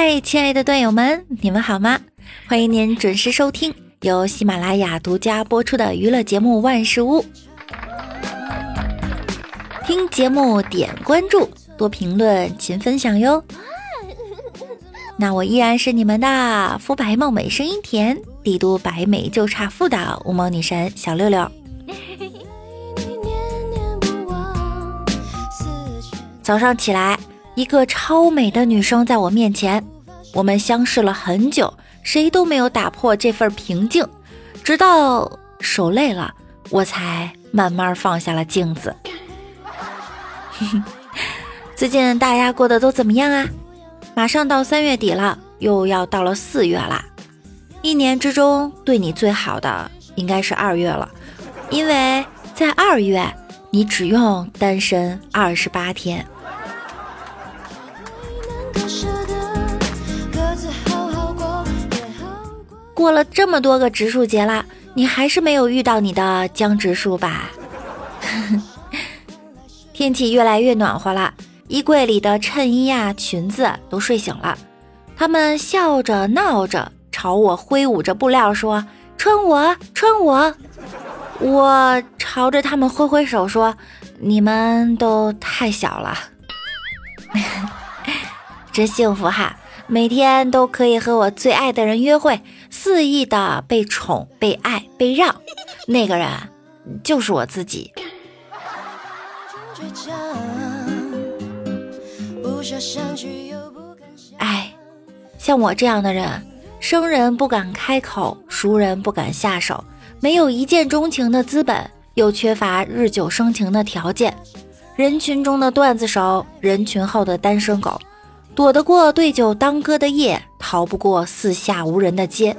嗨，亲爱的段友们，你们好吗？欢迎您准时收听由喜马拉雅独家播出的娱乐节目《万事屋》。听节目点关注，多评论，勤分享哟。那我依然是你们的肤白貌美、声音甜、帝都白美就差富的无毛女神小六六。早上起来，一个超美的女生在我面前，我们相视了很久，谁都没有打破这份平静，直到手累了，我才慢慢放下了镜子。最近大家过得都怎么样啊？马上到三月底了，又要到了四月啦。一年之中对你最好的应该是二月了，因为在二月你只用单身二十八天。过了这么多个植树节啦，你还是没有遇到你的江直树吧？天气越来越暖和了，衣柜里的衬衣呀、裙子都睡醒了，他们笑着闹着朝我挥舞着布料说：“穿我，穿我！”我朝着他们挥挥手说：“你们都太小了。” 真幸福哈！每天都可以和我最爱的人约会，肆意的被宠、被爱、被让，那个人就是我自己。哎，像我这样的人，生人不敢开口，熟人不敢下手，没有一见钟情的资本，又缺乏日久生情的条件，人群中的段子手，人群后的单身狗。躲得过对酒当歌的夜，逃不过四下无人的街。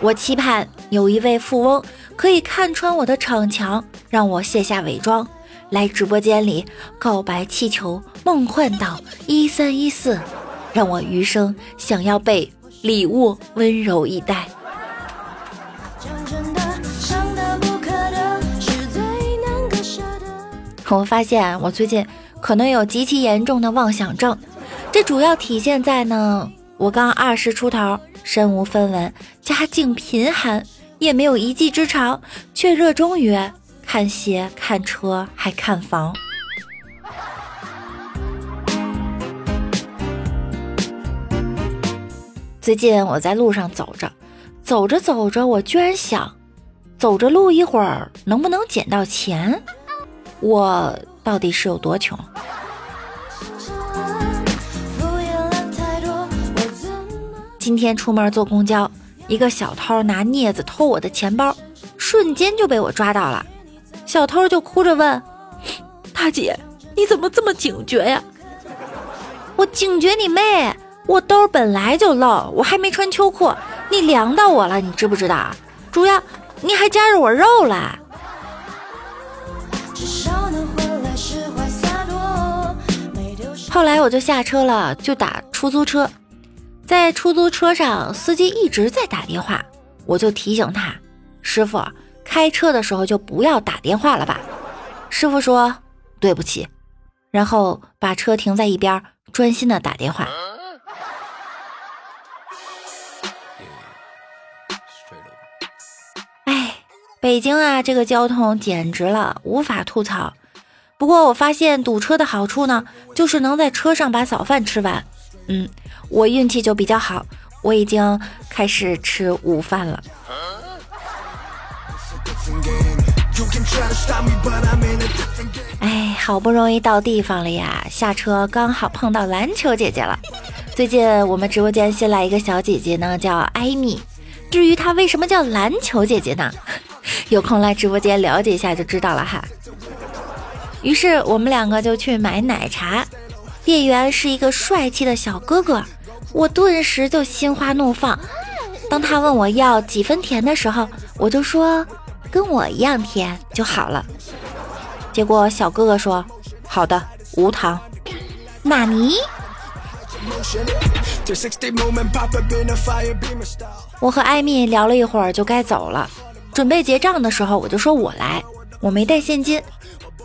我期盼有一位富翁可以看穿我的逞强，让我卸下伪装，来直播间里告白气球，梦幻岛一三一四，让我余生想要被礼物温柔以待。我发现我最近可能有极其严重的妄想症。这主要体现在呢，我刚二十出头，身无分文，家境贫寒，也没有一技之长，却热衷于看鞋、看车，还看房。最近我在路上走着，走着走着，我居然想，走着路一会儿能不能捡到钱？我到底是有多穷？今天出门坐公交，一个小偷拿镊子偷我的钱包，瞬间就被我抓到了。小偷就哭着问：“大姐，你怎么这么警觉呀？”我警觉你妹！我兜本来就漏，我还没穿秋裤，你凉到我了，你知不知道？主要你还夹着我肉了。后来我就下车了，就打出租车。在出租车上，司机一直在打电话，我就提醒他：“师傅，开车的时候就不要打电话了吧。”师傅说：“对不起。”然后把车停在一边，专心的打电话。哎，北京啊，这个交通简直了，无法吐槽。不过我发现堵车的好处呢，就是能在车上把早饭吃完。嗯。我运气就比较好，我已经开始吃午饭了。哎，好不容易到地方了呀，下车刚好碰到篮球姐姐了。最近我们直播间新来一个小姐姐呢，叫艾米。至于她为什么叫篮球姐姐呢？有空来直播间了解一下就知道了哈。于是我们两个就去买奶茶。店员是一个帅气的小哥哥，我顿时就心花怒放。当他问我要几分甜的时候，我就说跟我一样甜就好了。结果小哥哥说：“好的，无糖。”纳尼？我和艾米聊了一会儿就该走了，准备结账的时候，我就说我来，我没带现金。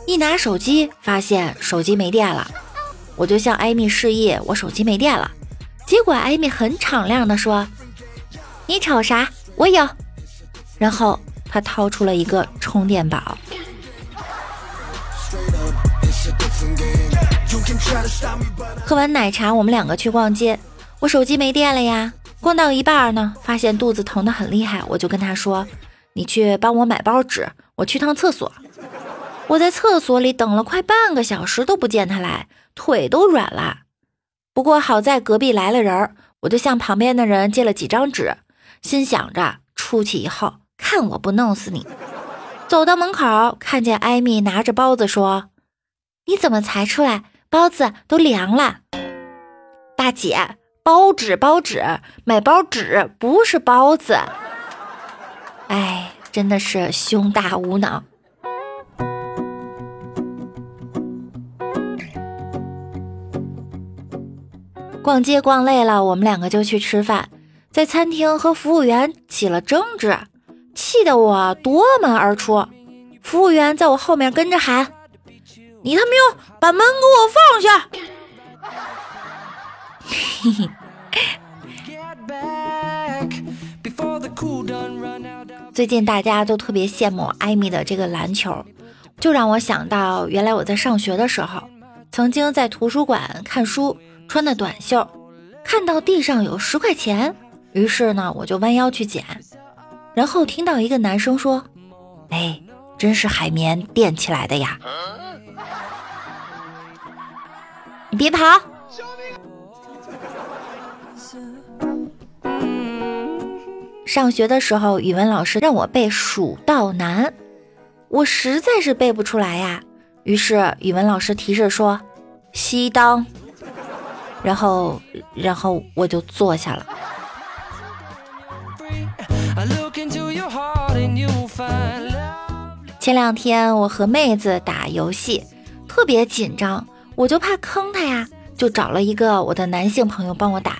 一拿手机，发现手机没电了。我就向艾米示意，我手机没电了，结果艾米很敞亮的说：“你瞅啥？我有。”然后他掏出了一个充电宝。喝完奶茶，我们两个去逛街。我手机没电了呀，逛到一半呢，发现肚子疼得很厉害，我就跟他说：“你去帮我买包纸，我去趟厕所。”我在厕所里等了快半个小时都不见他来，腿都软了。不过好在隔壁来了人儿，我就向旁边的人借了几张纸，心想着出去以后看我不弄死你。走到门口，看见艾米拿着包子说：“你怎么才出来？包子都凉了。”大姐，包纸包纸，买包纸不是包子。哎，真的是胸大无脑。逛街逛累了，我们两个就去吃饭，在餐厅和服务员起了争执，气得我夺门而出。服务员在我后面跟着喊：“你他喵，把门给我放下！”嘿嘿。最近大家都特别羡慕艾米的这个篮球，就让我想到原来我在上学的时候，曾经在图书馆看书。穿的短袖，看到地上有十块钱，于是呢，我就弯腰去捡，然后听到一个男生说：“哎，真是海绵垫起来的呀！”你别跑！上学的时候，语文老师让我背《蜀道难》，我实在是背不出来呀。于是语文老师提示说：“西当。”然后，然后我就坐下了。前两天我和妹子打游戏，特别紧张，我就怕坑她呀，就找了一个我的男性朋友帮我打。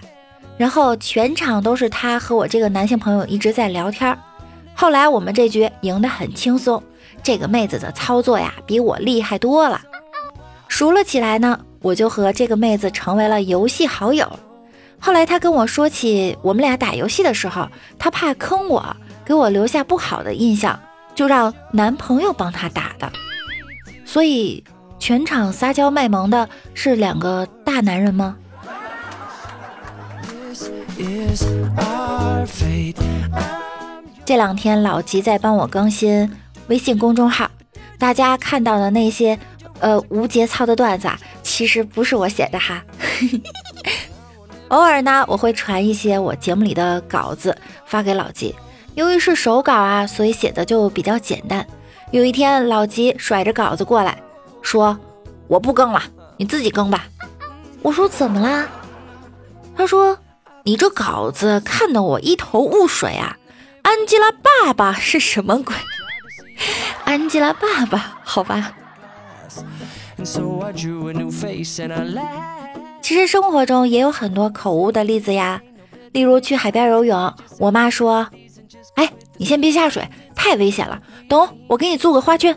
然后全场都是他和我这个男性朋友一直在聊天。后来我们这局赢得很轻松，这个妹子的操作呀比我厉害多了。熟了起来呢。我就和这个妹子成为了游戏好友。后来她跟我说起我们俩打游戏的时候，她怕坑我，给我留下不好的印象，就让男朋友帮她打的。所以全场撒娇卖萌的是两个大男人吗？这两天老吉在帮我更新微信公众号，大家看到的那些。呃，无节操的段子啊，其实不是我写的哈。偶尔呢，我会传一些我节目里的稿子发给老吉。由于是手稿啊，所以写的就比较简单。有一天，老吉甩着稿子过来，说：“我不更了，你自己更吧。”我说：“怎么啦？”他说：“你这稿子看得我一头雾水啊！安吉拉爸爸是什么鬼？安吉拉爸爸，好吧。”其实生活中也有很多口误的例子呀，例如去海边游泳，我妈说：“哎，你先别下水，太危险了，等我给你做个花圈。”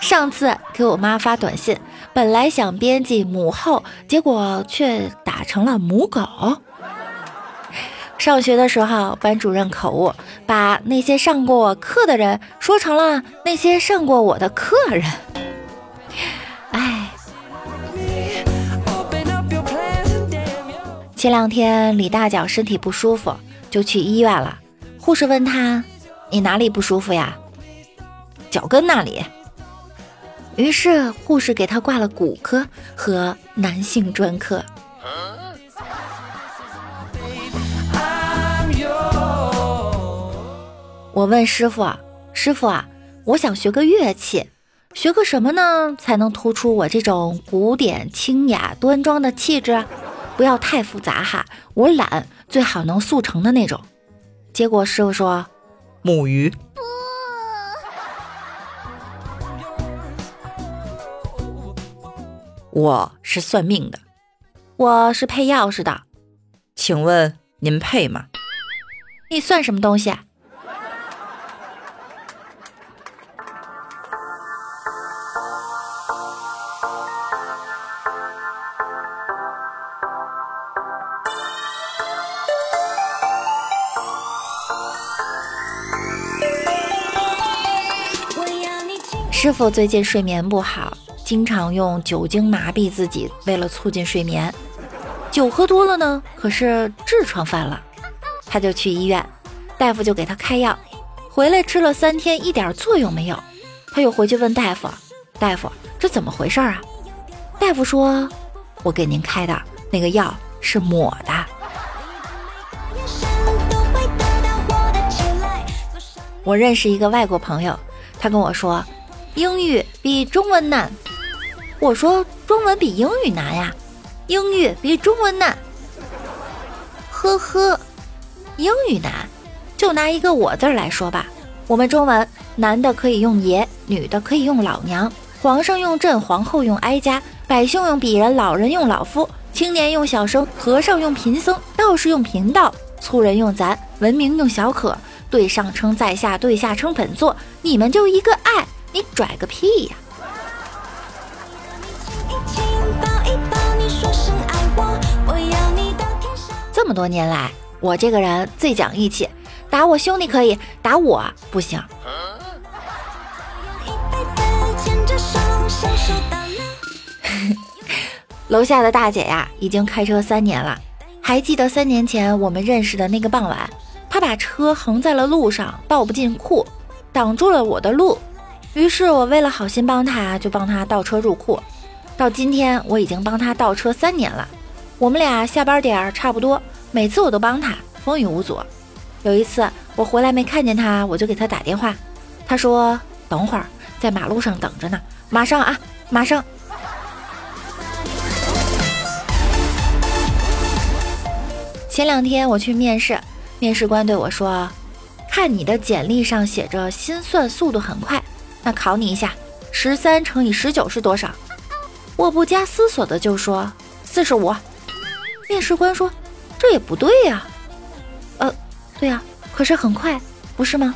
上次给我妈发短信，本来想编辑母后，结果却打成了母狗。上学的时候，班主任口误，把那些上过我课的人说成了那些上过我的客人。前两天李大脚身体不舒服，就去医院了。护士问他：“你哪里不舒服呀？”脚跟那里。于是护士给他挂了骨科和男性专科。我问师傅：“师傅啊，我想学个乐器，学个什么呢？才能突出我这种古典清雅端庄的气质？不要太复杂哈，我懒，最好能速成的那种。”结果师傅说：“木鱼。”我是算命的，我是配钥匙的，请问您配吗？你算什么东西？啊？师傅最近睡眠不好，经常用酒精麻痹自己，为了促进睡眠。酒喝多了呢，可是痔疮犯了，他就去医院，大夫就给他开药，回来吃了三天，一点作用没有。他又回去问大夫：“大夫，这怎么回事啊？”大夫说：“我给您开的那个药是抹的。”我认识一个外国朋友，他跟我说，英语比中文难。我说中文比英语难呀，英语比中文难。呵呵，英语难，就拿一个我字来说吧。我们中文男的可以用爷，女的可以用老娘，皇上用朕，皇后用哀家，百姓用鄙人，老人用老夫，青年用小生，和尚用贫僧，道士用贫道，粗人用咱，文明用小可。对上称在下，对下称本座，你们就一个爱，你拽个屁呀！这么多年来，我这个人最讲义气，打我兄弟可以，打我不行。楼下的大姐呀，已经开车三年了，还记得三年前我们认识的那个傍晚。她把车横在了路上，倒不进库，挡住了我的路。于是我为了好心帮他，就帮他倒车入库。到今天，我已经帮他倒车三年了。我们俩下班点儿差不多，每次我都帮他，风雨无阻。有一次我回来没看见他，我就给他打电话，他说等会儿在马路上等着呢，马上啊，马上。前两天我去面试。面试官对我说：“看你的简历上写着心算速度很快，那考你一下，十三乘以十九是多少？”我不加思索的就说：“四十五。”面试官说：“这也不对呀。”“呃，对呀，可是很快，不是吗？”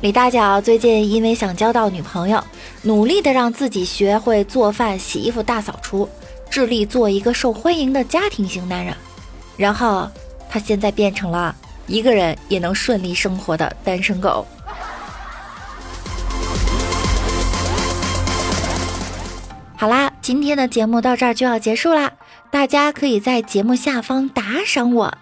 李大脚最近因为想交到女朋友，努力的让自己学会做饭、洗衣服、大扫除。致力做一个受欢迎的家庭型男人，然后他现在变成了一个人也能顺利生活的单身狗。好啦，今天的节目到这儿就要结束啦，大家可以在节目下方打赏我。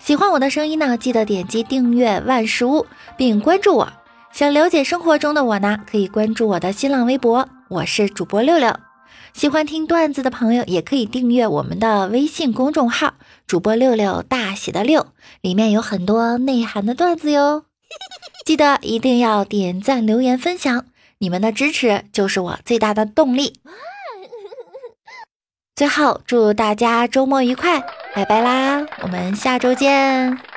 喜欢我的声音呢，记得点击订阅万事屋并关注我。想了解生活中的我呢，可以关注我的新浪微博，我是主播六六。喜欢听段子的朋友，也可以订阅我们的微信公众号“主播六六大写的六”，里面有很多内涵的段子哟。记得一定要点赞、留言、分享，你们的支持就是我最大的动力。最后，祝大家周末愉快，拜拜啦！我们下周见。